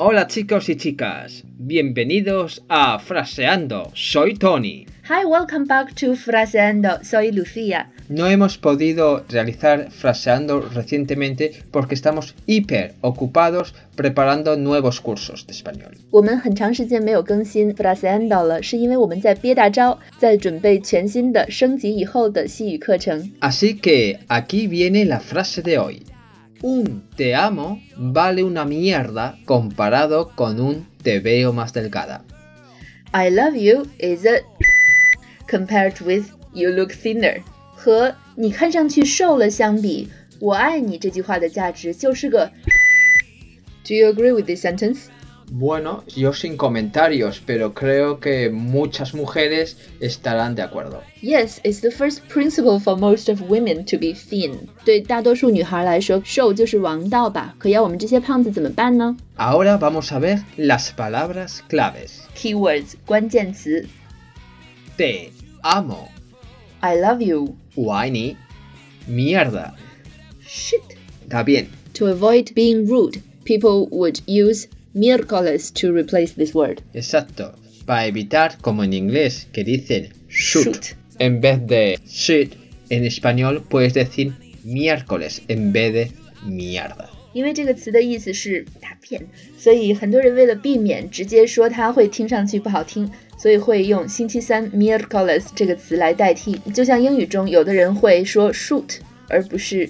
Hola chicos y chicas, bienvenidos a Fraseando, soy Tony. Hi, welcome back to Fraseando, soy Lucía. No hemos podido realizar Fraseando recientemente porque estamos hiper ocupados preparando nuevos cursos de español. 我们很长时间没有更新 Fraseando 了，是因为我们在憋大招，在准备全新的升级以后的西语课程。 Así que aquí viene la frase de hoy. Un te amo vale una mierda comparado con un te veo más delgada. I love you is a compared with you look thinner，和你看上去瘦了相比，我爱你这句话的价值就是个。Do you agree with this sentence? Bueno, yo sin comentarios, pero creo que muchas mujeres estarán de acuerdo. Yes, it's the first principle for most of women to be thin. 对大多数女孩来说，瘦就是王道吧。可要我们这些胖子怎么办呢 Ahora vamos a ver las palabras claves. ？Keywords 关键词 Te amo, I love you, Waini, mierda. shit. Está bien. To avoid being rude, people would use miércoles to replace this word. Exacto. Para evitar, como en inglés, que dicen shoot, Shoot. en vez de shit, en español puedes decir miércoles en vez de mierda. 因为这个词的意思是大便，所以很多人为了避免直接说它会听上去不好听，所以会用星期三 miércoles 这个词来代替。就像英语中有的人会说 shoot 而不是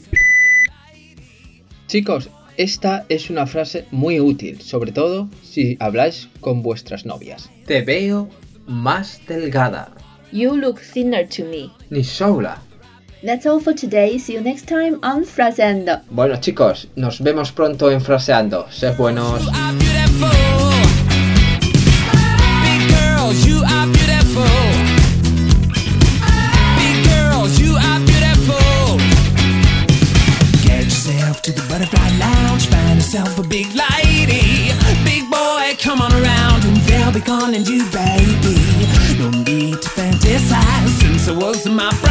Chicos, esta es una frase muy útil, sobre todo si habláis con vuestras novias. Te veo más delgada. you look thinner to me. Ni sola. That's all for today. See you next time on Fraseando. Bueno chicos, nos vemos pronto en Fraseando. Sed buenos. you are a big lady. Big boy, come on around and they'll be calling you baby. No need to fantasize, since I was my braces.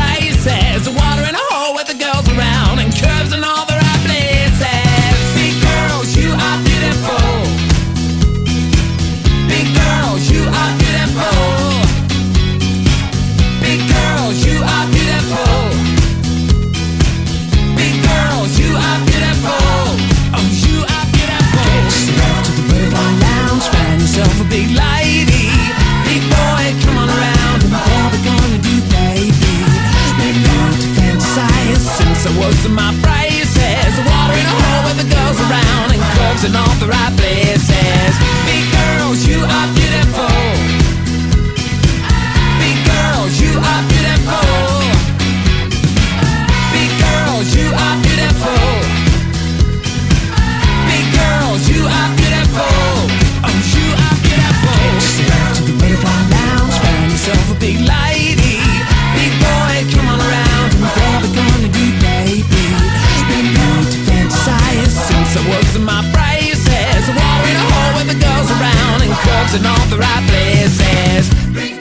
In my braces. Water in a hole with the girls around and curves in all the right places. Big girls, you are and all the right places.